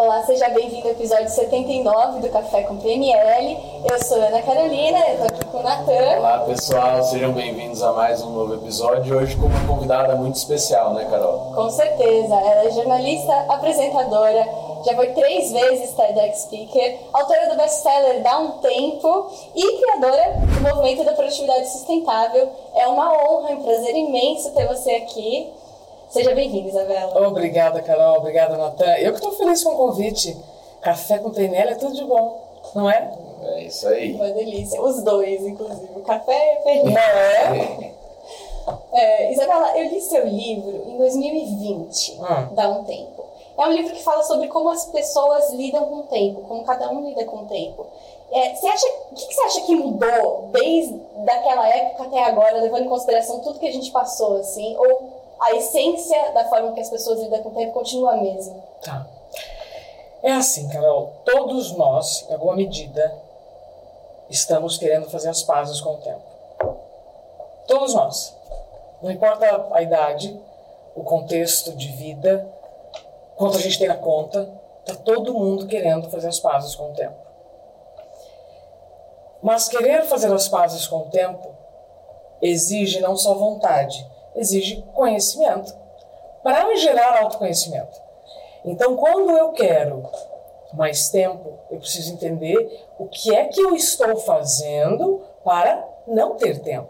Olá, seja bem-vindo ao episódio 79 do Café com PNL. Eu sou Ana Carolina, eu tô aqui com o Natan. Olá, pessoal, sejam bem-vindos a mais um novo episódio. Hoje com uma convidada muito especial, né, Carol? Com certeza, ela é jornalista, apresentadora, já foi três vezes TEDx Speaker, autora do best-seller Dá um Tempo e criadora do movimento da produtividade sustentável. É uma honra, um prazer imenso ter você aqui. Seja bem-vinda, Isabela. Obrigada, Carol. Obrigada, Natan. Eu que estou feliz com o convite. Café com PNL é tudo de bom, não é? É isso aí. Uma delícia. Os dois, inclusive. O café e a. Não é? É, Isabela, eu li seu livro em 2020, Hum. Dá um Tempo. É um livro que fala sobre como as pessoas lidam com o tempo, como cada um lida com o tempo. É, você acha, o que, que você acha que mudou desde daquela época até agora, levando em consideração tudo que a gente passou, assim? Ou a essência da forma que as pessoas lidam com o tempo continua a mesma? Tá. É assim, Carol. Todos nós, em alguma medida, estamos querendo fazer as pazes com o tempo. Todos nós. Não importa a idade, o contexto de vida, quanto a gente tem na conta, tá todo mundo querendo fazer as pazes com o tempo. Mas querer fazer as pazes com o tempo exige não só vontade, exige conhecimento para gerar autoconhecimento. Então, quando eu quero mais tempo, eu preciso entender o que é que eu estou fazendo para não ter tempo.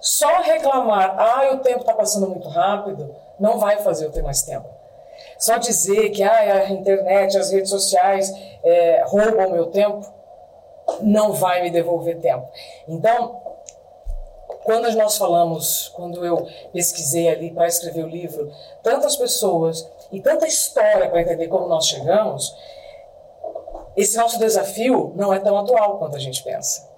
Só reclamar, ah, o tempo está passando muito rápido, não vai fazer eu ter mais tempo. Só dizer que ah, a internet, as redes sociais é, roubam meu tempo, não vai me devolver tempo. Então, quando nós falamos, quando eu pesquisei ali para escrever o livro, tantas pessoas e tanta história para entender como nós chegamos, esse nosso desafio não é tão atual quanto a gente pensa.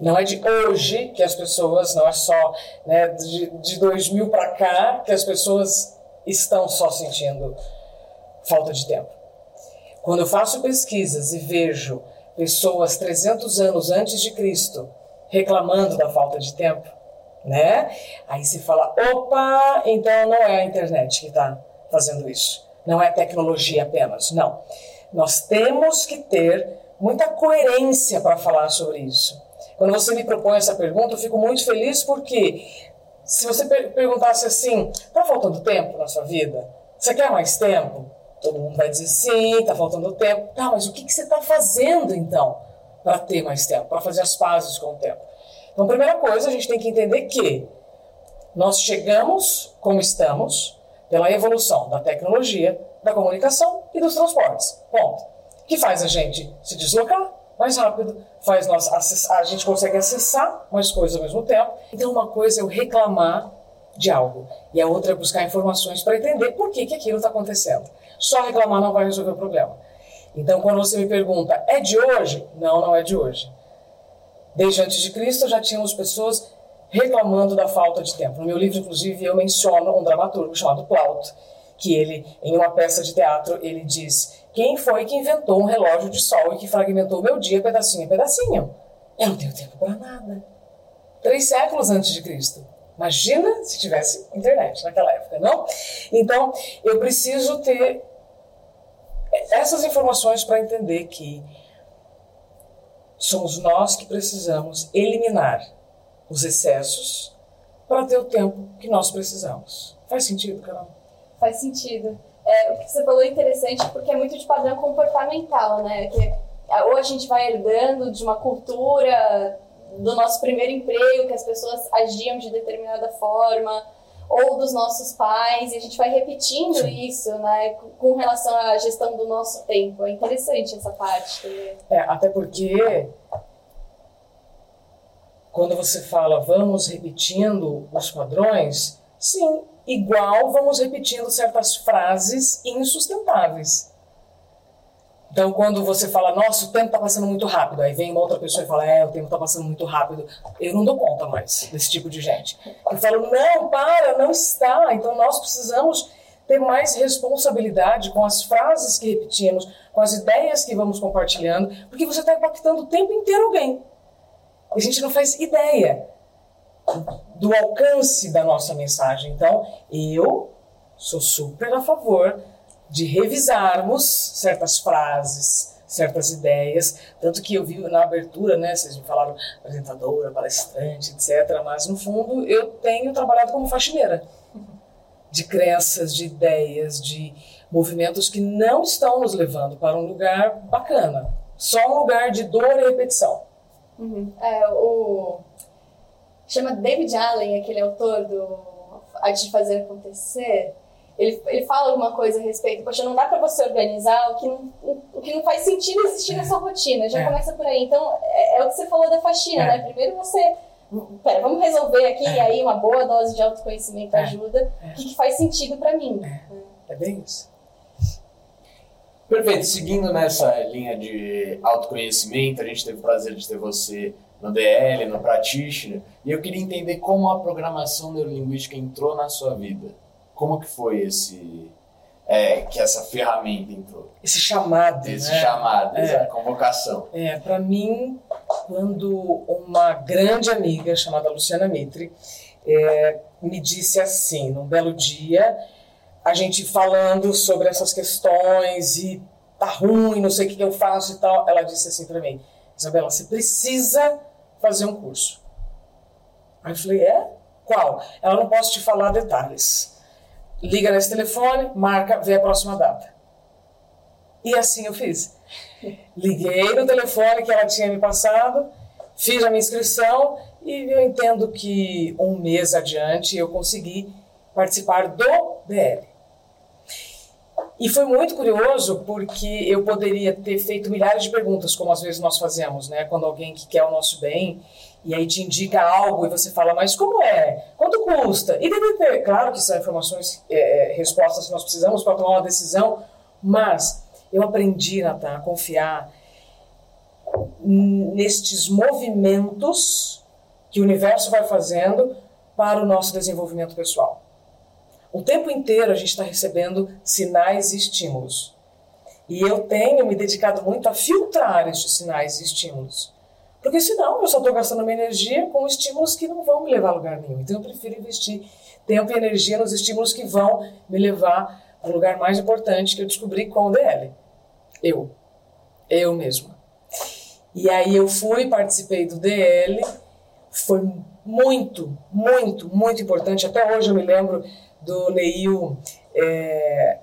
Não é de hoje que as pessoas, não é só né, de, de 2000 para cá que as pessoas estão só sentindo falta de tempo. Quando eu faço pesquisas e vejo pessoas 300 anos antes de Cristo reclamando da falta de tempo, né? Aí se fala, opa, então não é a internet que está fazendo isso. Não é tecnologia apenas, não. Nós temos que ter muita coerência para falar sobre isso. Quando você me propõe essa pergunta, eu fico muito feliz porque se você per perguntasse assim, tá faltando tempo na sua vida? Você quer mais tempo? Todo mundo vai dizer sim, tá faltando tempo. Tá, mas o que, que você está fazendo então para ter mais tempo, para fazer as pazes com o tempo? Então, primeira coisa, a gente tem que entender que nós chegamos como estamos pela evolução da tecnologia, da comunicação e dos transportes. Ponto. Que faz a gente se deslocar mais rápido, faz nós acessar, a gente consegue acessar mais coisas ao mesmo tempo. Então, uma coisa é eu reclamar de algo e a outra é buscar informações para entender por que, que aquilo está acontecendo. Só reclamar não vai resolver o problema. Então, quando você me pergunta, é de hoje? Não, não é de hoje. Desde antes de Cristo já tínhamos pessoas reclamando da falta de tempo. No meu livro, inclusive, eu menciono um dramaturgo chamado Plauto, que ele, em uma peça de teatro, ele diz: quem foi que inventou um relógio de sol e que fragmentou meu dia pedacinho a pedacinho? Eu não tenho tempo para nada. Três séculos antes de Cristo. Imagina se tivesse internet naquela época, não? Então, eu preciso ter essas informações para entender que somos nós que precisamos eliminar os excessos para ter o tempo que nós precisamos. Faz sentido, Carol? Faz sentido. É, o que você falou é interessante porque é muito de padrão comportamental, né? Que ou a gente vai herdando de uma cultura do nosso primeiro emprego, que as pessoas agiam de determinada forma, ou dos nossos pais, e a gente vai repetindo Sim. isso, né, com relação à gestão do nosso tempo. É interessante essa parte também. É, até porque quando você fala vamos repetindo os padrões, sim, igual vamos repetindo certas frases insustentáveis. Então, quando você fala, nossa, o tempo está passando muito rápido, aí vem uma outra pessoa e fala, é, o tempo está passando muito rápido, eu não dou conta mais desse tipo de gente. Eu falo, não, para, não está. Então, nós precisamos ter mais responsabilidade com as frases que repetimos, com as ideias que vamos compartilhando, porque você está impactando o tempo inteiro alguém. A gente não faz ideia do alcance da nossa mensagem. Então, eu sou super a favor de revisarmos certas frases, certas ideias, tanto que eu vi na abertura, né, vocês me falaram apresentadora, palestrante, etc, mas no fundo eu tenho trabalhado como faxineira de crenças, de ideias, de movimentos que não estão nos levando para um lugar bacana, só um lugar de dor e repetição. Uhum. É, o chama David Allen, aquele autor do Arte de Fazer Acontecer ele, ele fala alguma coisa a respeito, poxa, não dá para você organizar o que não, o que não faz sentido existir é. na sua rotina, já é. começa por aí. Então, é, é, o que você falou da faxina, é. né? Primeiro você, pera, vamos resolver aqui, é. e aí uma boa dose de autoconhecimento é. ajuda, o que, que, faz sentido para mim. É. bem isso. Perfeito, seguindo nessa linha de autoconhecimento, a gente teve o prazer de ter você no DL, no Practitioner, e eu queria entender como a programação neurolinguística entrou na sua vida. Como que foi esse é, que essa ferramenta entrou? Esse chamado, Esse né? chamado, é. convocação. É, para mim, quando uma grande amiga chamada Luciana Mitre é, me disse assim, num belo dia, a gente falando sobre essas questões e tá ruim, não sei o que eu faço e tal, ela disse assim para mim, Isabela, você precisa fazer um curso. Aí eu falei, é? Qual? Ela não posso te falar detalhes liga nesse telefone, marca, vê a próxima data. E assim eu fiz. Liguei no telefone que ela tinha me passado, fiz a minha inscrição e eu entendo que um mês adiante eu consegui participar do DL. E foi muito curioso porque eu poderia ter feito milhares de perguntas, como às vezes nós fazemos, né? Quando alguém que quer o nosso bem e aí te indica algo e você fala, mas como é? Quanto custa? E ter, claro que são informações, é, é, respostas que nós precisamos para tomar uma decisão, mas eu aprendi, Natan, a confiar nestes movimentos que o universo vai fazendo para o nosso desenvolvimento pessoal. O tempo inteiro a gente está recebendo sinais e estímulos. E eu tenho me dedicado muito a filtrar estes sinais e estímulos. Porque senão eu só estou gastando minha energia com estímulos que não vão me levar a lugar nenhum. Então eu prefiro investir tempo e energia nos estímulos que vão me levar ao lugar mais importante que eu descobri com o DL. Eu. Eu mesma. E aí eu fui, participei do DL, foi muito, muito, muito importante. Até hoje eu me lembro do Neil é,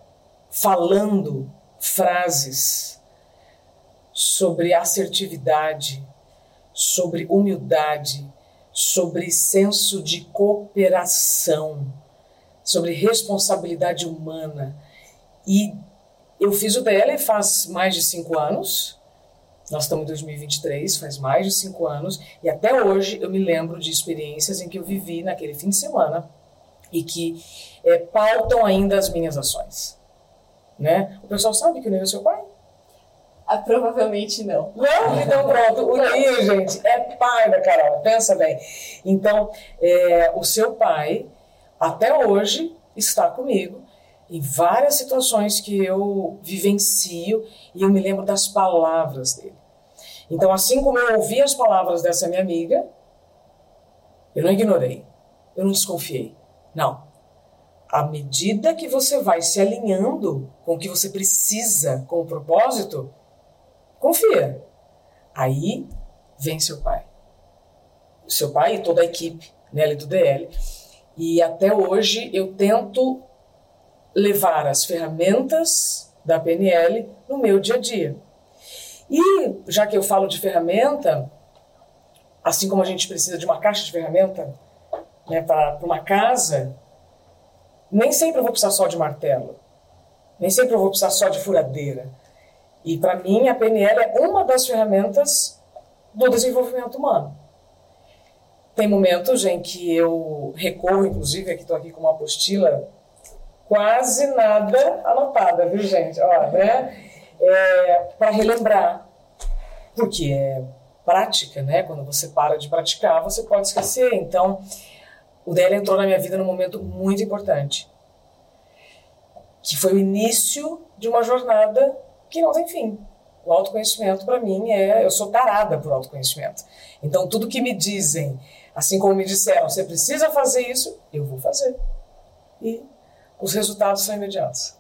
falando frases sobre assertividade, sobre humildade, sobre senso de cooperação, sobre responsabilidade humana. E eu fiz o DL faz mais de cinco anos. Nós estamos em 2023, faz mais de cinco anos, e até hoje eu me lembro de experiências em que eu vivi naquele fim de semana e que é, pautam ainda as minhas ações. Né? O pessoal sabe que o Ney é seu pai? Ah, provavelmente não. Não? Então pronto. O Neil, gente, é pai da Carol. Pensa bem. Então, é, o seu pai, até hoje, está comigo em várias situações que eu vivencio e eu me lembro das palavras dele. Então, assim como eu ouvi as palavras dessa minha amiga, eu não ignorei, eu não desconfiei. Não. À medida que você vai se alinhando com o que você precisa, com o propósito, Confia. Aí vem seu pai. Seu pai e toda a equipe né, do DL. E até hoje eu tento levar as ferramentas da PNL no meu dia a dia. E já que eu falo de ferramenta, assim como a gente precisa de uma caixa de ferramenta né, para uma casa, nem sempre eu vou precisar só de martelo, nem sempre eu vou precisar só de furadeira. E para mim a PNL é uma das ferramentas do desenvolvimento humano. Tem momentos em que eu recorro, inclusive, aqui estou aqui com uma apostila quase nada anotada, viu gente? Né? É, para relembrar, porque é prática, né? Quando você para de praticar, você pode esquecer. Então, o DL entrou na minha vida num momento muito importante, que foi o início de uma jornada que não tem fim. O autoconhecimento, para mim, é. Eu sou tarada por autoconhecimento. Então, tudo que me dizem, assim como me disseram, você precisa fazer isso, eu vou fazer. E os resultados são imediatos.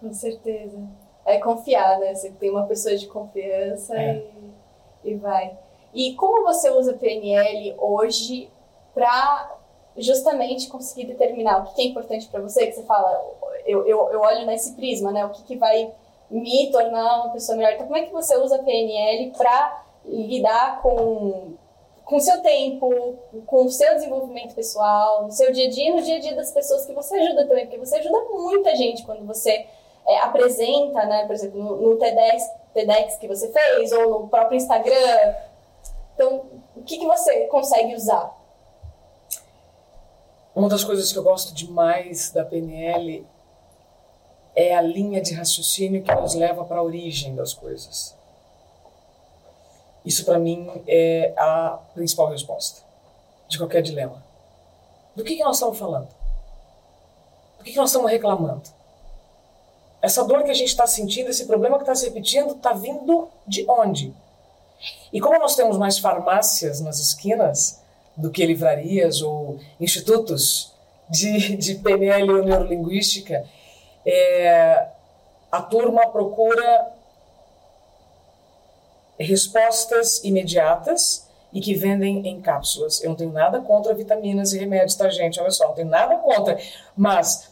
Com certeza. É confiar, né? Você tem uma pessoa de confiança é. e, e vai. E como você usa PNL hoje para justamente conseguir determinar o que é importante para você? Que você fala, eu, eu, eu olho nesse prisma, né? O que, que vai me tornar uma pessoa melhor. Então, como é que você usa a PNL para lidar com com seu tempo, com o seu desenvolvimento pessoal, no seu dia a dia, no dia a dia das pessoas que você ajuda também, porque você ajuda muita gente quando você é, apresenta, né, por exemplo, no, no TEDx, TEDx que você fez ou no próprio Instagram. Então, o que, que você consegue usar? Uma das coisas que eu gosto demais da PNL é a linha de raciocínio que nos leva para a origem das coisas. Isso para mim é a principal resposta de qualquer dilema. Do que, que nós estamos falando? Do que, que nós estamos reclamando? Essa dor que a gente está sentindo, esse problema que está se repetindo, está vindo de onde? E como nós temos mais farmácias nas esquinas do que livrarias ou institutos de, de PNL ou neurolinguística, é, a turma procura respostas imediatas e que vendem em cápsulas. Eu não tenho nada contra vitaminas e remédios, tá, gente? Olha só, não tenho nada contra. Mas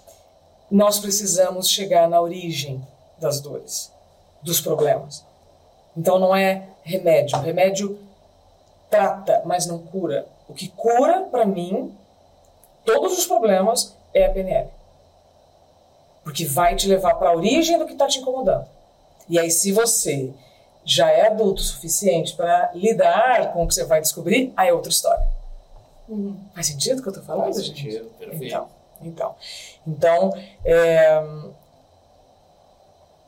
nós precisamos chegar na origem das dores, dos problemas. Então não é remédio. Remédio trata, mas não cura. O que cura, para mim, todos os problemas é a PNL. Porque vai te levar para a origem do que está te incomodando. E aí, se você já é adulto o suficiente para lidar com o que você vai descobrir, aí é outra história. Uhum. Faz sentido o que eu estou falando, Faz gente? sentido, perfeito. Então, então, então é...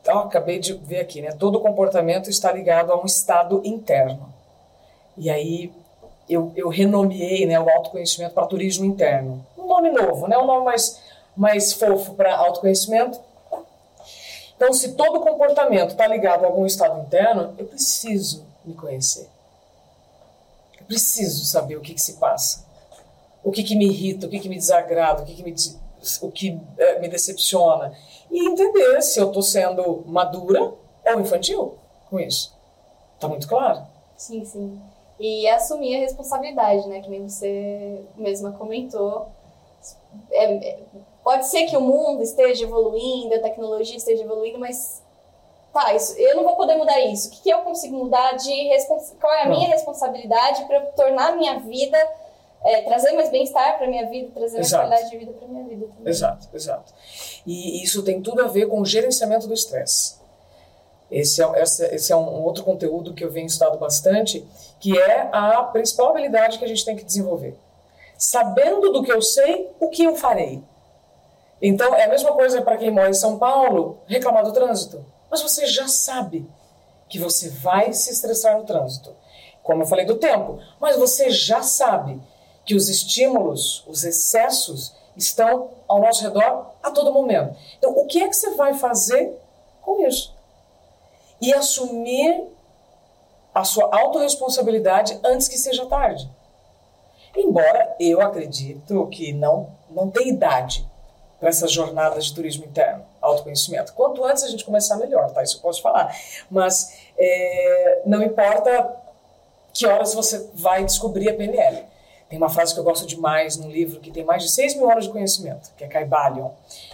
oh, acabei de ver aqui, né? Todo comportamento está ligado a um estado interno. E aí eu, eu renomeei né, o autoconhecimento para turismo interno. Um nome novo, né? Um nome mais, mais fofo para autoconhecimento então, se todo comportamento está ligado a algum estado interno, eu preciso me conhecer. Eu preciso saber o que, que se passa. O que, que me irrita, o que, que me desagrada, o que, que, me, o que é, me decepciona. E entender se eu estou sendo madura ou infantil com isso. Está muito claro? Sim, sim. E assumir a responsabilidade, né? Que nem você mesma comentou. É, é Pode ser que o mundo esteja evoluindo, a tecnologia esteja evoluindo, mas tá, isso, eu não vou poder mudar isso. O que, que eu consigo mudar de qual é a minha responsabilidade para tornar a minha vida é, trazer mais bem-estar para minha vida, trazer mais exato. qualidade de vida para minha vida também. Exato, exato. E isso tem tudo a ver com o gerenciamento do estresse. Esse é, esse, esse é um outro conteúdo que eu venho estudado bastante, que é a principal habilidade que a gente tem que desenvolver. Sabendo do que eu sei, o que eu farei. Então, é a mesma coisa para quem mora em São Paulo reclamar do trânsito. Mas você já sabe que você vai se estressar no trânsito. Como eu falei do tempo. Mas você já sabe que os estímulos, os excessos, estão ao nosso redor a todo momento. Então, o que é que você vai fazer com isso? E assumir a sua autorresponsabilidade antes que seja tarde. Embora eu acredito que não, não tem idade para essas jornadas de turismo interno, autoconhecimento. Quanto antes a gente começar, melhor, tá? Isso eu posso falar. Mas é, não importa que horas você vai descobrir a PNL. Tem uma frase que eu gosto demais num livro que tem mais de 6 mil horas de conhecimento, que é Caibalion,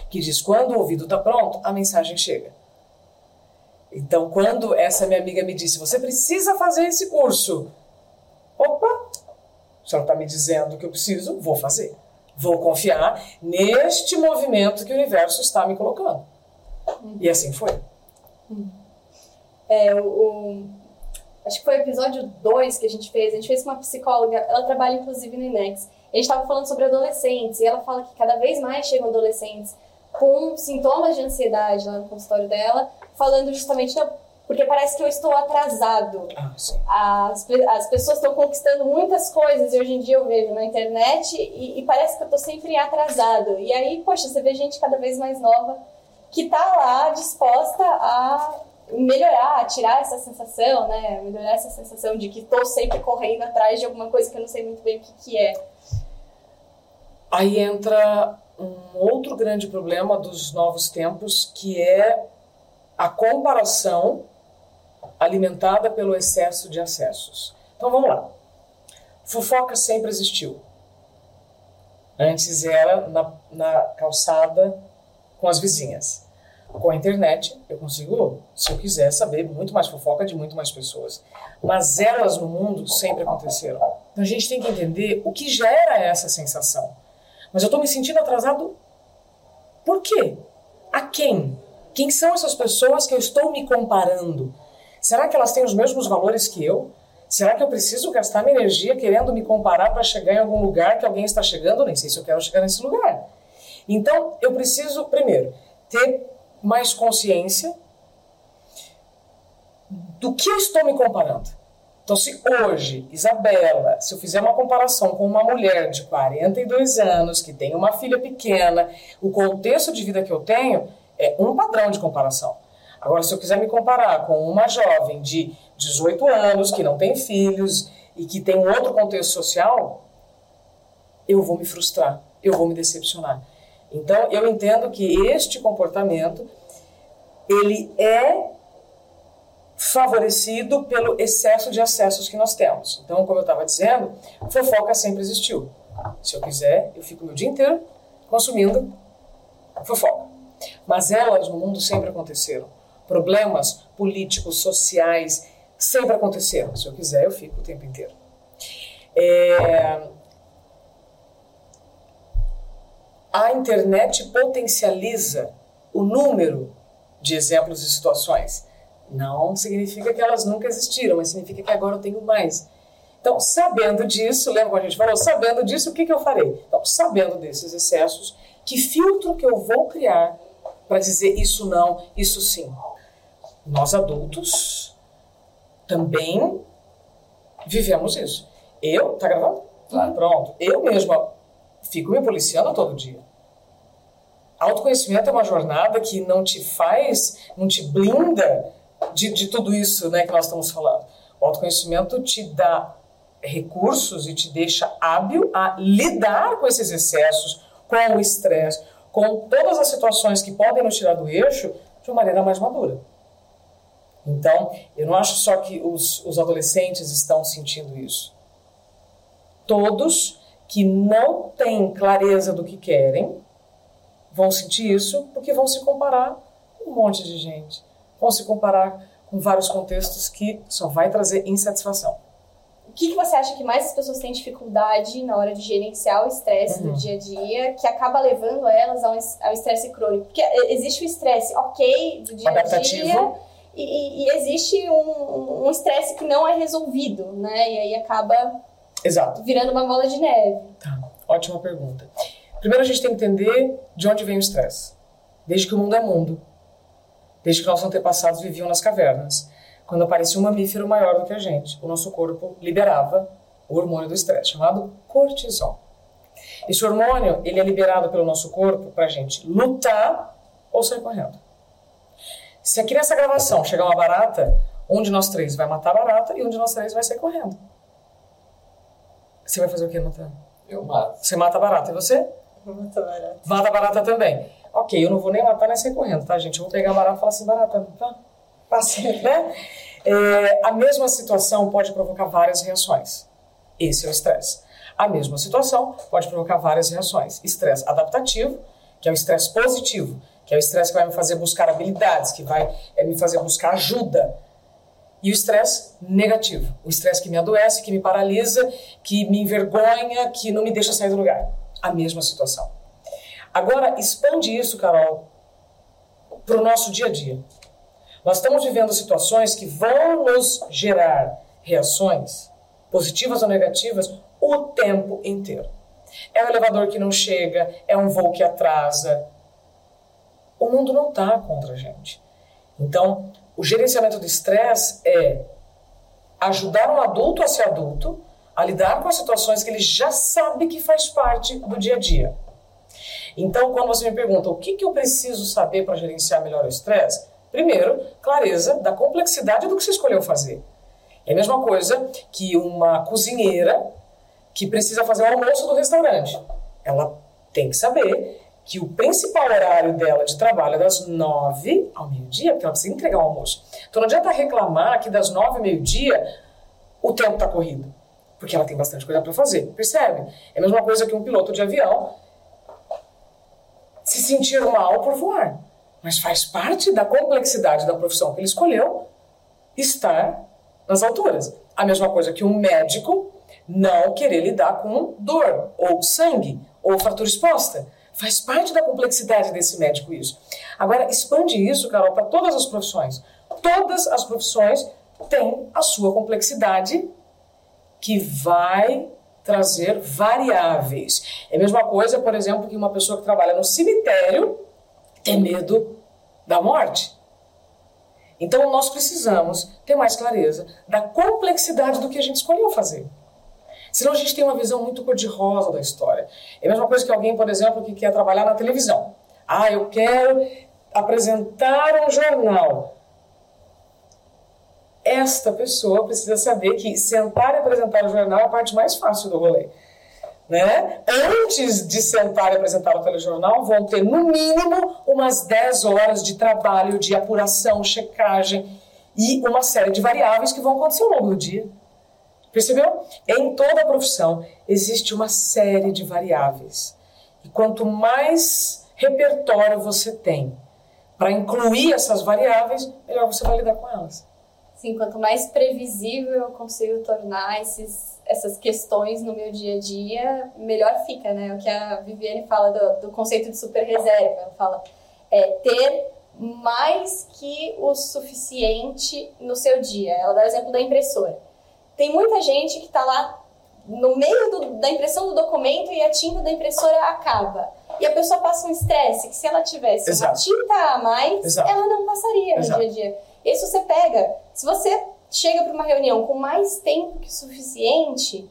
que diz: quando o ouvido está pronto, a mensagem chega. Então, quando essa minha amiga me disse, você precisa fazer esse curso, opa, se ela está me dizendo que eu preciso, vou fazer. Vou confiar neste movimento que o universo está me colocando. Uhum. E assim foi. Uhum. É, o, o, acho que foi o episódio 2 que a gente fez. A gente fez com uma psicóloga, ela trabalha inclusive no INEX. A gente estava falando sobre adolescentes e ela fala que cada vez mais chegam adolescentes com sintomas de ansiedade lá no consultório dela, falando justamente, não, porque parece que eu estou atrasado. Ah, as, as pessoas estão conquistando muitas coisas e hoje em dia eu vejo na internet e, e parece que eu estou sempre atrasado. E aí, poxa, você vê gente cada vez mais nova que está lá disposta a melhorar, a tirar essa sensação, né? Melhorar essa sensação de que estou sempre correndo atrás de alguma coisa que eu não sei muito bem o que, que é. Aí entra um outro grande problema dos novos tempos, que é a comparação alimentada pelo excesso de acessos. Então vamos lá. Fofoca sempre existiu. Antes era na, na calçada com as vizinhas. Com a internet, eu consigo, se eu quiser, saber muito mais fofoca de muito mais pessoas. Mas elas no mundo sempre aconteceram. Então a gente tem que entender o que gera essa sensação. Mas eu estou me sentindo atrasado por quê? A quem? Quem são essas pessoas que eu estou me comparando? Será que elas têm os mesmos valores que eu? Será que eu preciso gastar minha energia querendo me comparar para chegar em algum lugar que alguém está chegando? Nem sei se eu quero chegar nesse lugar. Então, eu preciso, primeiro, ter mais consciência do que eu estou me comparando. Então, se hoje, Isabela, se eu fizer uma comparação com uma mulher de 42 anos, que tem uma filha pequena, o contexto de vida que eu tenho é um padrão de comparação. Agora, se eu quiser me comparar com uma jovem de 18 anos, que não tem filhos e que tem um outro contexto social, eu vou me frustrar, eu vou me decepcionar. Então, eu entendo que este comportamento ele é favorecido pelo excesso de acessos que nós temos. Então, como eu estava dizendo, fofoca sempre existiu. Se eu quiser, eu fico meu dia inteiro consumindo fofoca. Mas elas no mundo sempre aconteceram. Problemas políticos, sociais, sempre aconteceram. Se eu quiser, eu fico o tempo inteiro. É... A internet potencializa o número de exemplos e situações. Não significa que elas nunca existiram, mas significa que agora eu tenho mais. Então, sabendo disso, lembra quando a gente falou? Sabendo disso, o que, que eu farei? Então, sabendo desses excessos, que filtro que eu vou criar para dizer isso não, isso sim? Nós adultos também vivemos isso. Eu, tá gravando? Tá. Pronto. Eu mesma fico me policiando todo dia. Autoconhecimento é uma jornada que não te faz, não te blinda de, de tudo isso né, que nós estamos falando. O autoconhecimento te dá recursos e te deixa hábil a lidar com esses excessos, com o estresse, com todas as situações que podem nos tirar do eixo de uma maneira mais madura. Então, eu não acho só que os, os adolescentes estão sentindo isso. Todos que não têm clareza do que querem vão sentir isso porque vão se comparar com um monte de gente vão se comparar com vários contextos que só vai trazer insatisfação. O que, que você acha que mais as pessoas têm dificuldade na hora de gerenciar o estresse uhum. do dia a dia, que acaba levando elas ao estresse crônico? Porque existe o estresse, ok, do dia a dia, e, e existe um estresse um que não é resolvido, né? E aí acaba Exato. virando uma bola de neve. Tá, ótima pergunta. Primeiro a gente tem que entender de onde vem o estresse. Desde que o mundo é mundo desde que nossos antepassados viviam nas cavernas. Quando aparecia um mamífero maior do que a gente, o nosso corpo liberava o hormônio do estresse, chamado cortisol. Esse hormônio ele é liberado pelo nosso corpo para a gente lutar ou sair correndo. Se aqui nessa gravação chegar uma barata, um de nós três vai matar a barata e um de nós três vai sair correndo. Você vai fazer o que, Natan? Eu mato. Você mata a barata. E você? Mata a barata. Mata a barata também. Ok, eu não vou nem matar nem sair correndo, tá, gente? Eu vou pegar a barata e falar assim, barata, tá? Passe, né? É, a mesma situação pode provocar várias reações. Esse é o estresse. A mesma situação pode provocar várias reações. Estresse adaptativo, que é o estresse positivo, que é o estresse que vai me fazer buscar habilidades, que vai é, me fazer buscar ajuda. E o estresse negativo, o estresse que me adoece, que me paralisa, que me envergonha, que não me deixa sair do lugar. A mesma situação. Agora, expande isso, Carol, para o nosso dia a dia. Nós estamos vivendo situações que vão nos gerar reações, positivas ou negativas, o tempo inteiro. É um elevador que não chega, é um voo que atrasa. O mundo não está contra a gente. Então, o gerenciamento do estresse é ajudar um adulto a ser adulto, a lidar com as situações que ele já sabe que faz parte do dia a dia. Então, quando você me pergunta o que, que eu preciso saber para gerenciar melhor o estresse, primeiro, clareza da complexidade do que você escolheu fazer. É a mesma coisa que uma cozinheira que precisa fazer o almoço do restaurante. Ela tem que saber que o principal horário dela de trabalho é das nove ao meio-dia, porque ela precisa entregar o almoço. Então não adianta reclamar que das nove ao meio-dia o tempo está corrido, porque ela tem bastante coisa para fazer, percebe? É a mesma coisa que um piloto de avião se sentir mal por voar, mas faz parte da complexidade da profissão que ele escolheu estar nas alturas. A mesma coisa que um médico não querer lidar com dor, ou sangue, ou fratura exposta. Faz parte da complexidade desse médico isso. Agora, expande isso, Carol, para todas as profissões. Todas as profissões têm a sua complexidade que vai trazer variáveis. É a mesma coisa, por exemplo, que uma pessoa que trabalha no cemitério tem medo da morte. Então, nós precisamos ter mais clareza da complexidade do que a gente escolheu fazer. Senão a gente tem uma visão muito cor-de-rosa da história. É a mesma coisa que alguém, por exemplo, que quer trabalhar na televisão. Ah, eu quero apresentar um jornal. Esta pessoa precisa saber que sentar e apresentar o jornal é a parte mais fácil do rolê. Né? Antes de sentar e apresentar o telejornal, vão ter no mínimo umas 10 horas de trabalho, de apuração, checagem e uma série de variáveis que vão acontecer ao longo do dia. Percebeu? Em toda a profissão existe uma série de variáveis. E quanto mais repertório você tem para incluir essas variáveis, melhor você vai lidar com elas. Sim, quanto mais previsível eu consigo tornar esses, essas questões no meu dia a dia, melhor fica, né? O que a Viviane fala do, do conceito de super reserva. Ela fala é, ter mais que o suficiente no seu dia. Ela dá o exemplo da impressora. Tem muita gente que está lá no meio do, da impressão do documento e a tinta da impressora acaba. E a pessoa passa um estresse que se ela tivesse Exato. uma tinta a mais, Exato. ela não passaria Exato. no dia a dia. Se você pega, se você chega para uma reunião com mais tempo que o suficiente,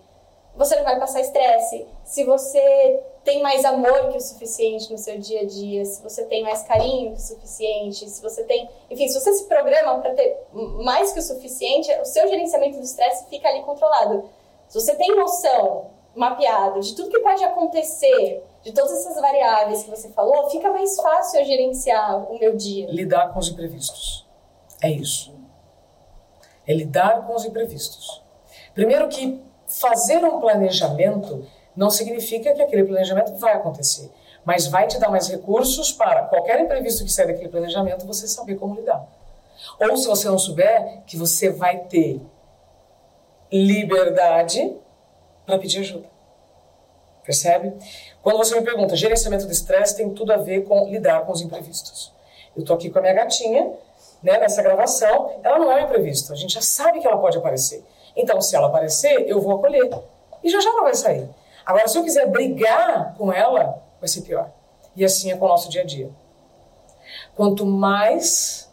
você não vai passar estresse. Se você tem mais amor que o suficiente no seu dia a dia, se você tem mais carinho que o suficiente, se você tem. Enfim, se você se programa para ter mais que o suficiente, o seu gerenciamento do estresse fica ali controlado. Se você tem noção, mapeado, de tudo que pode acontecer, de todas essas variáveis que você falou, fica mais fácil eu gerenciar o meu dia. Lidar com os imprevistos. É isso. É lidar com os imprevistos. Primeiro que fazer um planejamento não significa que aquele planejamento vai acontecer, mas vai te dar mais recursos para qualquer imprevisto que sair daquele planejamento você saber como lidar. Ou se você não souber, que você vai ter liberdade para pedir ajuda. Percebe? Quando você me pergunta, gerenciamento do estresse tem tudo a ver com lidar com os imprevistos. Eu estou aqui com a minha gatinha, né, nessa gravação, ela não é um imprevisto. A gente já sabe que ela pode aparecer. Então, se ela aparecer, eu vou acolher. E já já ela vai sair. Agora, se eu quiser brigar com ela, vai ser pior. E assim é com o nosso dia a dia. Quanto mais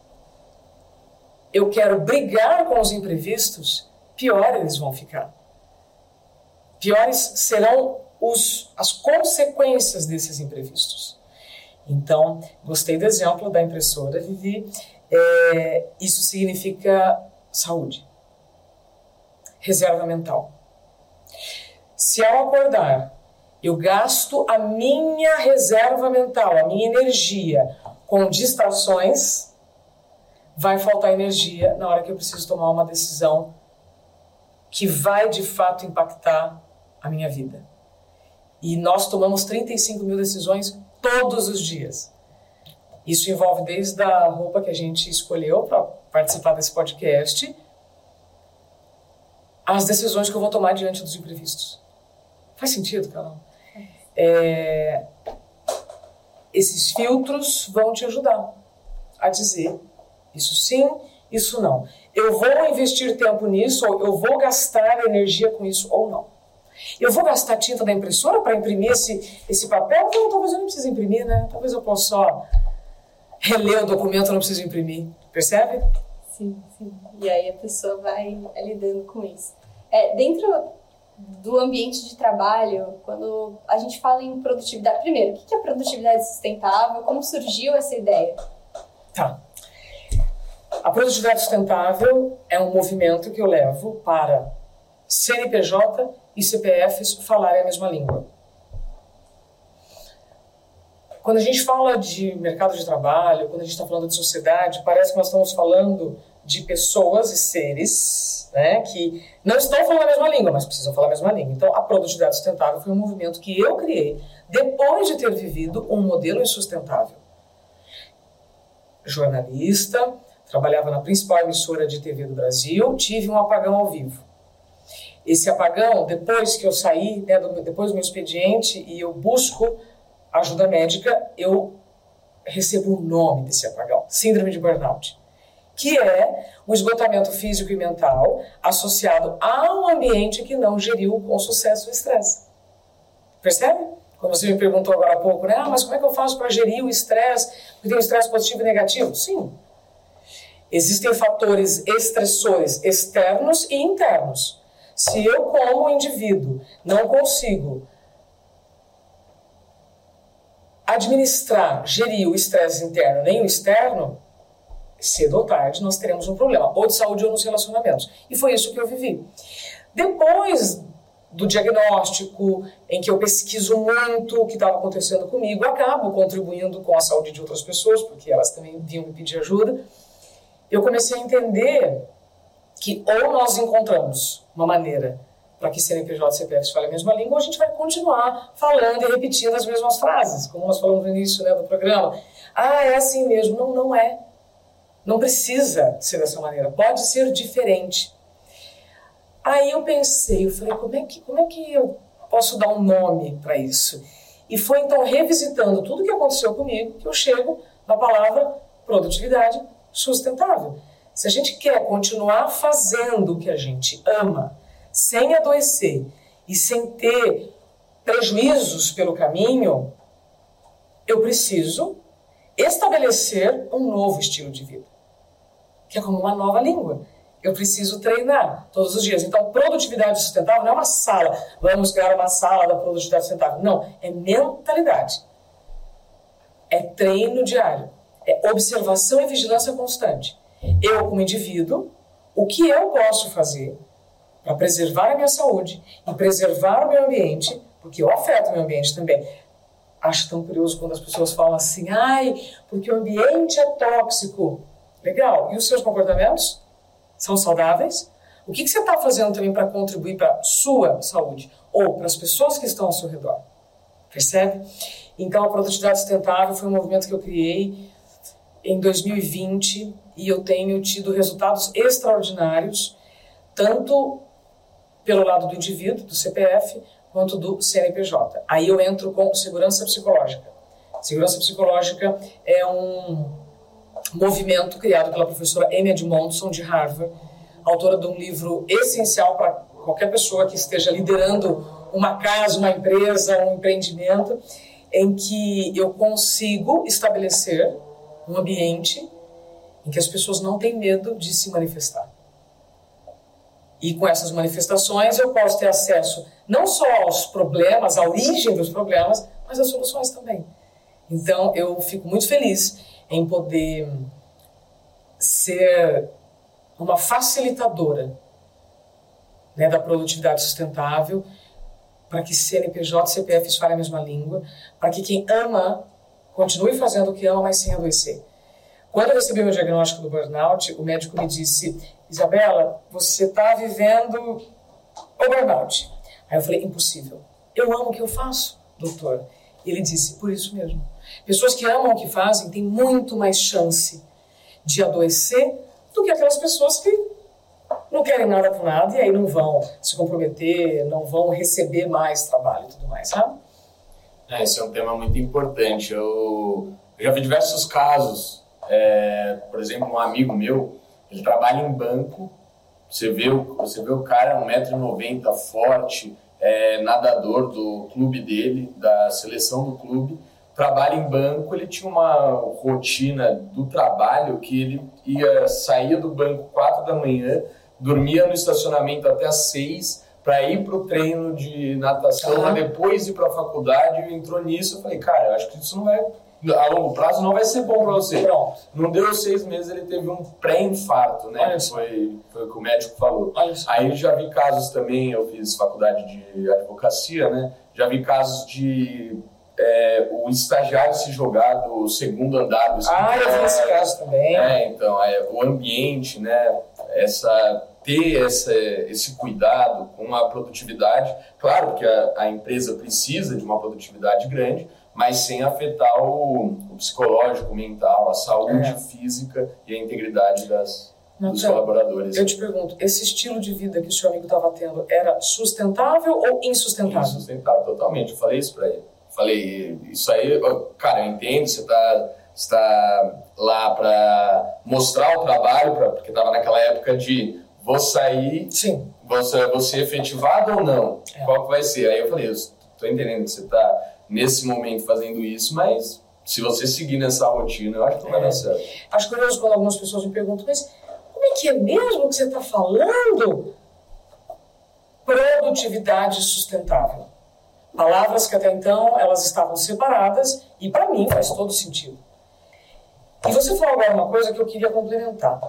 eu quero brigar com os imprevistos, pior eles vão ficar. Piores serão os, as consequências desses imprevistos. Então, gostei do exemplo da impressora, Vivi. É, isso significa saúde, reserva mental. Se ao acordar eu gasto a minha reserva mental, a minha energia com distrações, vai faltar energia na hora que eu preciso tomar uma decisão que vai de fato impactar a minha vida. E nós tomamos 35 mil decisões todos os dias. Isso envolve desde a roupa que a gente escolheu para participar desse podcast, as decisões que eu vou tomar diante dos imprevistos. Faz sentido, Carol? É, esses filtros vão te ajudar a dizer isso sim, isso não. Eu vou investir tempo nisso, ou eu vou gastar energia com isso ou não. Eu vou gastar tinta da impressora para imprimir esse, esse papel? Não, talvez eu não precise imprimir, né? Talvez eu possa só reler o documento, não preciso imprimir. Percebe? Sim, sim. E aí a pessoa vai lidando com isso. É, dentro do ambiente de trabalho, quando a gente fala em produtividade. Primeiro, o que é produtividade sustentável? Como surgiu essa ideia? Tá. A produtividade sustentável é um movimento que eu levo para CNPJ e CPFs falarem a mesma língua. Quando a gente fala de mercado de trabalho, quando a gente está falando de sociedade, parece que nós estamos falando de pessoas e seres né, que não estão falando a mesma língua, mas precisam falar a mesma língua. Então, a produtividade sustentável foi um movimento que eu criei depois de ter vivido um modelo insustentável. Jornalista, trabalhava na principal emissora de TV do Brasil, tive um apagão ao vivo. Esse apagão, depois que eu saí, né, depois do meu expediente, e eu busco ajuda médica, eu recebo o nome desse apagão, síndrome de burnout, que é um esgotamento físico e mental associado a um ambiente que não geriu com sucesso o estresse. Percebe? Como você me perguntou agora há pouco, né? Ah, mas como é que eu faço para gerir o estresse? Porque tem estresse positivo e negativo? Sim. Existem fatores estressores externos e internos. Se eu, como indivíduo, não consigo administrar, gerir o estresse interno nem o externo, cedo ou tarde nós teremos um problema, ou de saúde ou nos relacionamentos. E foi isso que eu vivi. Depois do diagnóstico, em que eu pesquiso muito o que estava acontecendo comigo, acabo contribuindo com a saúde de outras pessoas, porque elas também vinham me pedir ajuda, eu comecei a entender que ou nós encontramos uma maneira para que CNPJ e CPF falem a mesma língua, a gente vai continuar falando e repetindo as mesmas frases, como nós falamos no início né, do programa. Ah, é assim mesmo. Não, não é. Não precisa ser dessa maneira. Pode ser diferente. Aí eu pensei, eu falei, como é que, como é que eu posso dar um nome para isso? E foi então revisitando tudo o que aconteceu comigo que eu chego na palavra produtividade sustentável. Se a gente quer continuar fazendo o que a gente ama, sem adoecer e sem ter prejuízos pelo caminho, eu preciso estabelecer um novo estilo de vida, que é como uma nova língua. Eu preciso treinar todos os dias. Então, produtividade sustentável não é uma sala, vamos criar uma sala da produtividade sustentável. Não, é mentalidade. É treino diário. É observação e vigilância constante. Eu, como indivíduo, o que eu posso fazer para preservar a minha saúde e preservar o meu ambiente, porque eu afeto o meu ambiente também. Acho tão curioso quando as pessoas falam assim, ai, porque o ambiente é tóxico. Legal, e os seus comportamentos? São saudáveis? O que, que você está fazendo também para contribuir para a sua saúde ou para as pessoas que estão ao seu redor? Percebe? Então, a produtividade sustentável foi um movimento que eu criei em 2020 e eu tenho tido resultados extraordinários, tanto pelo lado do indivíduo, do CPF, quanto do CNPJ. Aí eu entro com segurança psicológica. Segurança psicológica é um movimento criado pela professora Amy Edmondson, de Harvard, autora de um livro essencial para qualquer pessoa que esteja liderando uma casa, uma empresa, um empreendimento, em que eu consigo estabelecer um ambiente em que as pessoas não têm medo de se manifestar. E com essas manifestações eu posso ter acesso não só aos problemas, à origem dos problemas, mas às soluções também. Então eu fico muito feliz em poder ser uma facilitadora né, da produtividade sustentável para que CNPJ e CPF falem a mesma língua, para que quem ama continue fazendo o que ama, mas sem adoecer. Quando eu recebi meu diagnóstico do burnout, o médico me disse: Isabela, você está vivendo o burnout. Aí eu falei: impossível. Eu amo o que eu faço, doutor. Ele disse: por isso mesmo. Pessoas que amam o que fazem têm muito mais chance de adoecer do que aquelas pessoas que não querem nada com nada e aí não vão se comprometer, não vão receber mais trabalho e tudo mais, sabe? É, esse é um tema muito importante. Eu, eu já vi diversos casos é, por exemplo, um amigo meu, ele trabalha em banco, você vê o, você vê o cara 1,90m, forte, é, nadador do clube dele, da seleção do clube, trabalha em banco, ele tinha uma rotina do trabalho que ele ia sair do banco 4 da manhã, dormia no estacionamento até as 6 para ir para o treino de natação, uhum. depois ir para a faculdade, entrou nisso, eu falei, cara, eu acho que isso não vai a longo prazo não vai ser bom para você. Pronto. Não deu seis meses, ele teve um pré-infarto, né? Foi, foi o que o médico falou. Aí já vi casos também, eu fiz faculdade de advocacia, né? Já vi casos de é, o estagiário se jogar do segundo andar do Ah, eu vi esse caso também. É, então, é, o ambiente, né, essa, ter essa, esse cuidado com a produtividade. Claro que a, a empresa precisa de uma produtividade grande, mas sem afetar o, o psicológico, o mental, a saúde É. física e a integridade das, dos colaboradores. Eu te pergunto, esse estilo de vida que o seu amigo estava tendo era sustentável ou insustentável? Insustentável, totalmente. Eu falei isso pra ele. Falei, isso aí, cara, eu entendo, você tá, você tá lá pra mostrar o trabalho, pra, porque tava naquela época de vou sair, Sim. você, você efetivado ou não? É. Qual que vai ser? Aí eu falei, tô entendendo que você tá nesse momento fazendo isso, mas se você seguir nessa rotina, eu acho que não vai É. dar certo. Acho curioso quando algumas pessoas me perguntam, mas como é que é mesmo que você está falando? Produtividade sustentável. Palavras que até então elas estavam separadas e para mim faz todo sentido. E você falou agora uma coisa que eu queria complementar.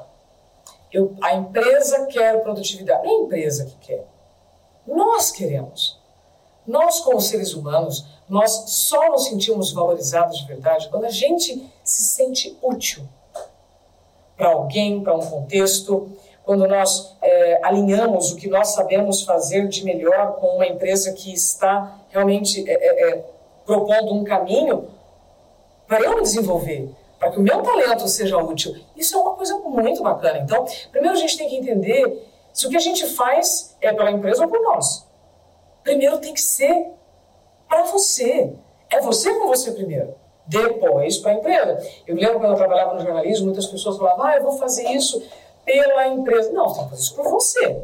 Eu, a empresa quer produtividade. Não é a empresa que quer. Nós queremos. Nós, como seres humanos, nós só nos sentimos valorizados de verdade quando a gente se sente útil para alguém, para um contexto, quando nós é, alinhamos o que nós sabemos fazer de melhor com uma empresa que está realmente é, é, é, propondo um caminho para eu me desenvolver, para que o meu talento seja útil. Isso é uma coisa muito bacana. Então, primeiro a gente tem que entender se o que a gente faz é pela empresa ou por nós. Primeiro tem que ser para você. É você com você primeiro. Depois para a empresa. Eu lembro quando eu trabalhava no jornalismo, muitas pessoas falavam, ah, eu vou fazer isso pela empresa. Não, você que fazer isso por você.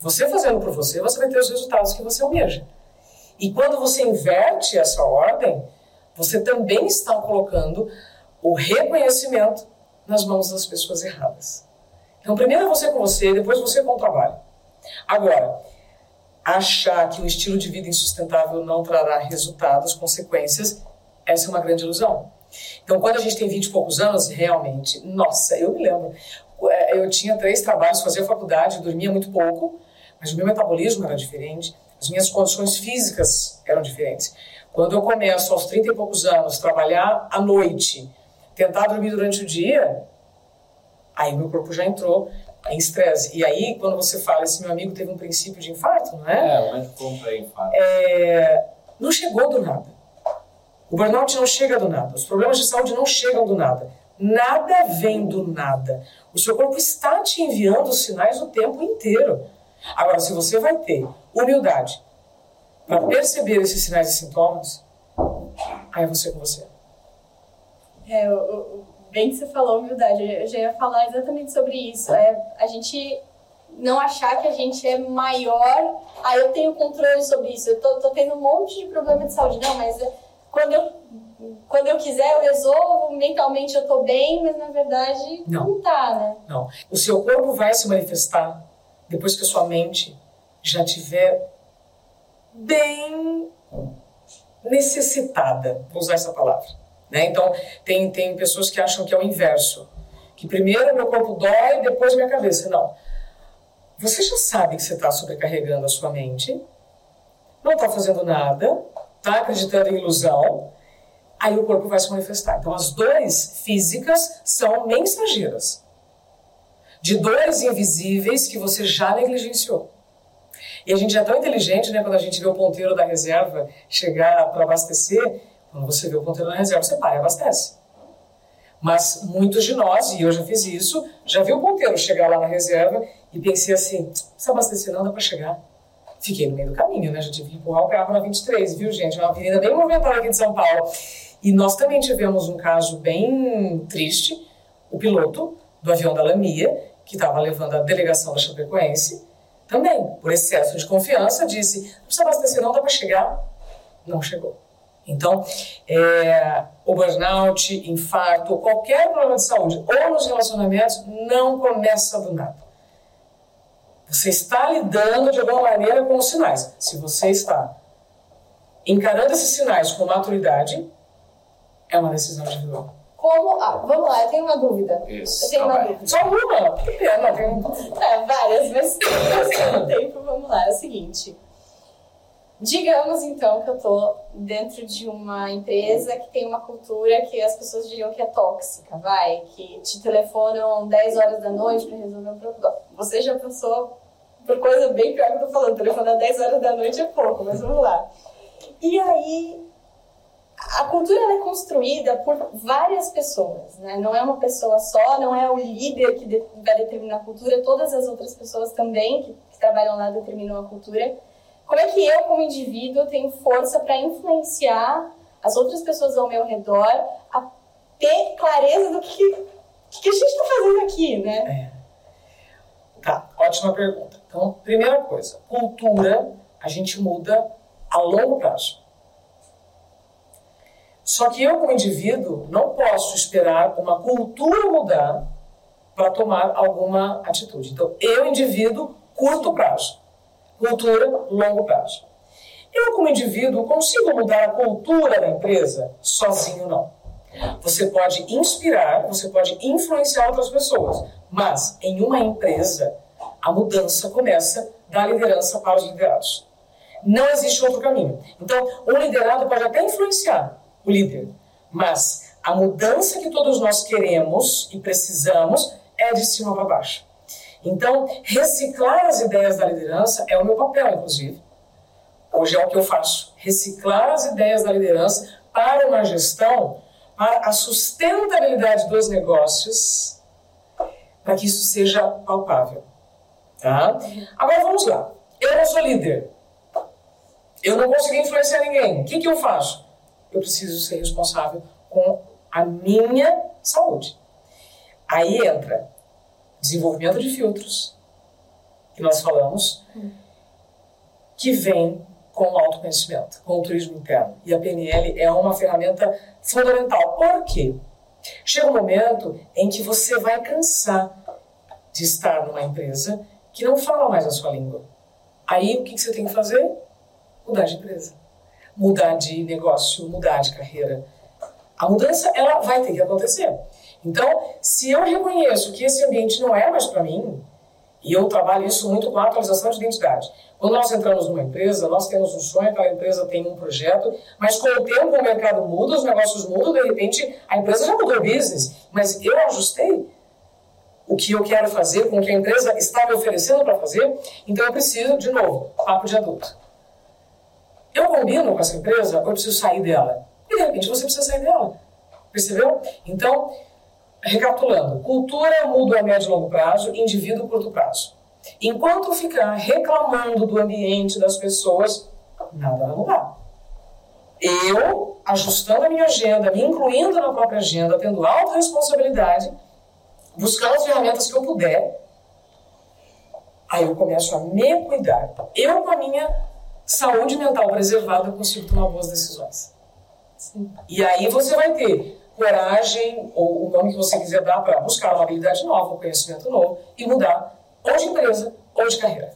Você fazendo por você, você vai ter os resultados que você almeja. E quando você inverte essa ordem, você também está colocando o reconhecimento nas mãos das pessoas erradas. Então, primeiro é você com você, depois você com o trabalho. Agora, achar que um estilo de vida insustentável não trará resultados, consequências, essa é uma grande ilusão. Então, quando a gente tem 20 e poucos anos, realmente, nossa, eu me lembro, é, eu tinha três trabalhos, fazia faculdade, dormia muito pouco, mas o meu metabolismo era diferente, as minhas condições físicas eram diferentes. Quando eu começo aos 30 e poucos anos trabalhar à noite, tentar dormir durante o dia, aí meu corpo já entrou em estresse. E aí, quando você fala, esse meu amigo teve um princípio de infarto, não é? É, o médico comprei, infarto. É, não chegou do nada. O burnout não chega do nada. Os problemas de saúde não chegam do nada. Nada vem do nada. O seu corpo está te enviando sinais o tempo inteiro. Agora, se você vai ter humildade para perceber esses sinais e sintomas, aí é você com você. É, o, o- bem que você falou, humildade. Eu já ia falar exatamente sobre isso. É a gente não achar que a gente é maior. Ah, eu tenho controle sobre isso. Eu tô, tô tendo um monte de problema de saúde. Não, mas é, quando eu, quando eu quiser, eu resolvo. Mentalmente eu tô bem, mas na verdade Não. não tá, né? Não. O seu corpo vai se manifestar depois que a sua mente já tiver bem necessitada, vou usar essa palavra. Né? Então, tem, tem pessoas que acham que é o inverso. Que primeiro meu corpo dói, depois minha cabeça. Não. Você já sabe que você está sobrecarregando a sua mente, não está fazendo nada, está acreditando em ilusão, aí o corpo vai se manifestar. Então, as dores físicas são mensageiras de dores invisíveis que você já negligenciou. E a gente é tão inteligente, né, quando a gente vê o ponteiro da reserva chegar para abastecer, quando você vê o ponteiro da reserva, você para e abastece. Mas muitos de nós, e eu já fiz isso, já vi o ponteiro chegar lá na reserva e pensei assim, não precisa abastecer não, dá para chegar. Fiquei no meio do caminho, né, já tive que empurrar o carro na 23, viu gente? É uma avenida bem movimentada aqui de São Paulo. E nós também tivemos um caso bem triste, o piloto do avião da Lamia, que estava levando a delegação da Chapecoense, também, por excesso de confiança, disse: não precisa abastecer, não dá para chegar. Não chegou. Então, é, o burnout, infarto, qualquer problema de saúde ou nos relacionamentos não começa do nada. Você está lidando de alguma maneira com os sinais. Se você está encarando esses sinais com maturidade, é uma decisão individual. Como. Ah, vamos lá, eu tenho uma dúvida. Isso, Eu tenho uma tá bem. dúvida. Só uma? Que pena, tem um... É, várias, mas ao mesmo tempo, vamos lá, é o seguinte. Digamos então que eu tô dentro de uma empresa que tem uma cultura que as pessoas diriam que é tóxica, vai, que te telefonam 10 horas da noite para resolver um problema. Você já passou por coisa bem pior que eu tô falando, telefonar 10 horas da noite é pouco, mas vamos lá. E aí, a cultura é construída por várias pessoas, né? Não é uma pessoa só, não é o líder que vai determinar a cultura, todas as outras pessoas também que, que trabalham lá determinam a cultura. Como é que eu, como indivíduo, tenho força para influenciar as outras pessoas ao meu redor a ter clareza do que, que a gente está fazendo aqui, né? É. Tá, ótima pergunta. Então, primeira coisa, cultura a gente muda a longo prazo. Só que eu, como indivíduo, não posso esperar uma cultura mudar para tomar alguma atitude. Então, eu, indivíduo, curto prazo. Cultura, longo prazo. Eu, como indivíduo, consigo mudar a cultura da empresa? Sozinho, não. Você pode inspirar, você pode influenciar outras pessoas, mas em uma empresa, a mudança começa da liderança para os liderados. Não existe outro caminho. Então, o liderado pode até influenciar o líder, mas a mudança que todos nós queremos e precisamos é de cima para baixo. Então, reciclar as ideias da liderança é o meu papel, inclusive. Hoje é o que eu faço. Reciclar as ideias da liderança para uma gestão, para a sustentabilidade dos negócios, para que isso seja palpável. Tá? Agora vamos lá. Eu não sou líder. Eu não consegui influenciar ninguém. O que, que eu faço? Eu preciso ser responsável com a minha saúde. Aí entra desenvolvimento de filtros, que nós falamos, que vem com o autoconhecimento, com o turismo interno. E a PNL é uma ferramenta fundamental. Por quê? Chega um momento em que você vai cansar de estar numa empresa que não fala mais a sua língua. Aí o que você tem que fazer? Mudar de empresa, mudar de negócio, mudar de carreira. A mudança ela vai ter que acontecer. Então, se eu reconheço que esse ambiente não é mais para mim, e eu trabalho isso muito com a atualização de identidade. Quando nós entramos numa empresa, nós temos um sonho, aquela empresa tem um projeto, mas com o tempo o mercado muda, os negócios mudam, de repente a empresa já mudou o business, mas eu ajustei o que eu quero fazer com o que a empresa está me oferecendo para fazer, então eu preciso, de novo, papo de adulto. Eu combino com essa empresa, eu preciso sair dela. E de repente você precisa sair dela. Percebeu? Então, Recapitulando, cultura muda a médio e longo prazo, indivíduo curto prazo. Enquanto ficar reclamando do ambiente das pessoas, nada vai mudar. Eu, ajustando a minha agenda, me incluindo na própria agenda, tendo autorresponsabilidade, buscando as ferramentas que eu puder, aí eu começo a me cuidar. Eu, com a minha saúde mental preservada, consigo tomar boas decisões. Sim. E aí você vai ter coragem, ou o nome que você quiser dar, para buscar uma habilidade nova, um conhecimento novo e mudar ou de empresa ou de carreira.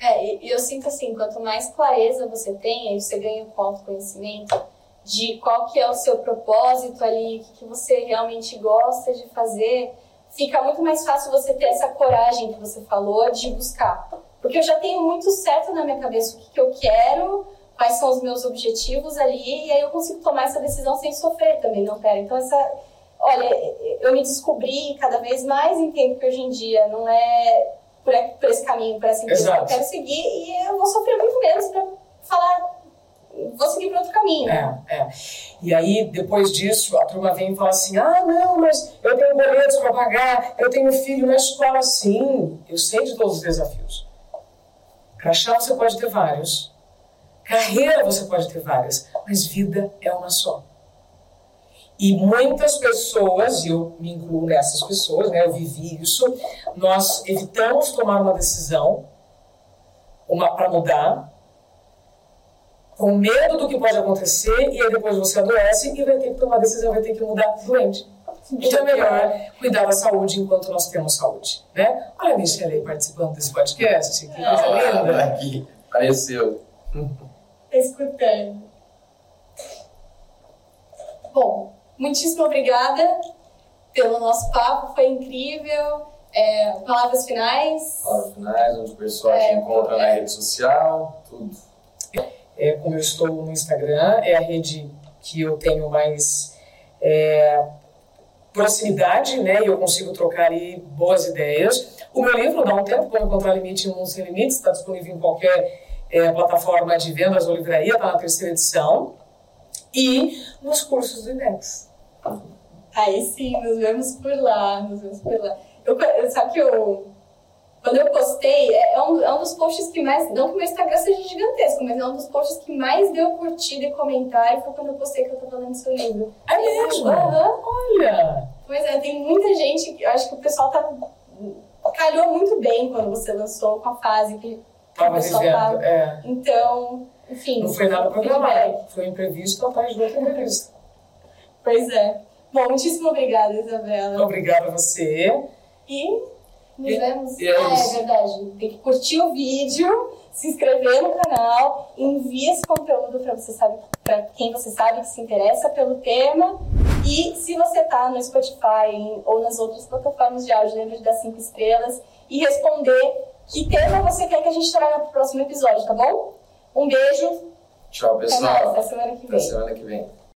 É, e eu sinto assim, quanto mais clareza você tem, aí você ganha com autoconhecimento de qual que é o seu propósito ali, o que você realmente gosta de fazer, fica muito mais fácil você ter essa coragem que você falou de buscar. Porque eu já tenho muito certo na minha cabeça o que, que eu quero, quais são os meus objetivos ali, e aí eu consigo tomar essa decisão sem sofrer também, não quero. Então, essa. Olha, eu me descobri cada vez mais, entendo que hoje em dia não é por, por esse caminho, por essa empresa que eu quero seguir, e eu vou sofrer muito menos para falar vou seguir para outro caminho. É, é. E aí, depois disso, a turma vem e fala assim: ah, não, mas eu tenho boletos para pagar, eu tenho filho na escola. Sim, eu sei de todos os desafios. Crachá você pode ter vários. Carreira você pode ter várias, mas vida é uma só. E muitas pessoas, e eu me incluo nessas pessoas, né, eu vivi isso, nós evitamos tomar uma decisão uma para mudar, com medo do que pode acontecer, e aí depois você adoece e vai ter que tomar decisão, vai ter que mudar doente. Então é melhor cuidar da saúde enquanto nós temos saúde. Né? Olha a Michelle aí participando desse podcast, que coisa linda. Aqui, apareceu escutando. Bom, muitíssimo obrigada pelo nosso papo, foi incrível. É, palavras finais? Palavras finais, onde o pessoal é, te encontra é. na rede social, tudo. é, como eu estou no Instagram, é a rede que eu tenho mais é, proximidade, né? E eu consigo trocar aí boas ideias. O meu livro, Dá um Tempo, Como Encontrar Limite em Um Sem Limites, está disponível em qualquer é, plataforma de vendas ou livraria, está na terceira edição. E nos cursos do INEX. Aí sim, nos vemos por lá, nos vemos por lá. Eu, sabe que eu quando eu postei, é, é um, é um dos posts que mais. Não que o meu Instagram seja gigantesco, mas é um dos posts que mais deu curtida e comentário foi quando eu postei que eu tô falando seu livro. É mesmo? Uhum. Olha! Pois é, tem muita gente. Eu acho que o pessoal tá. Calhou muito bem quando você lançou com a fase que, que o pessoal vivendo, tava. É. Então, enfim. Não foi nada programado. Foi imprevisto atrás de outra entrevista. Pois é. Bom, muitíssimo obrigada, Isabela. Obrigada a você. E nos vemos. É, ah, é verdade. Tem que curtir o vídeo, se inscrever no canal, envie esse conteúdo para você sabe, para quem você sabe que se interessa pelo tema. E se você está no Spotify ou nas outras plataformas de áudio, lembra de dar cinco estrelas e responder que tema você quer que a gente traga para o próximo episódio, tá bom? Um beijo. Tchau, pessoal. Até, mais, até semana que vem. Até semana que vem.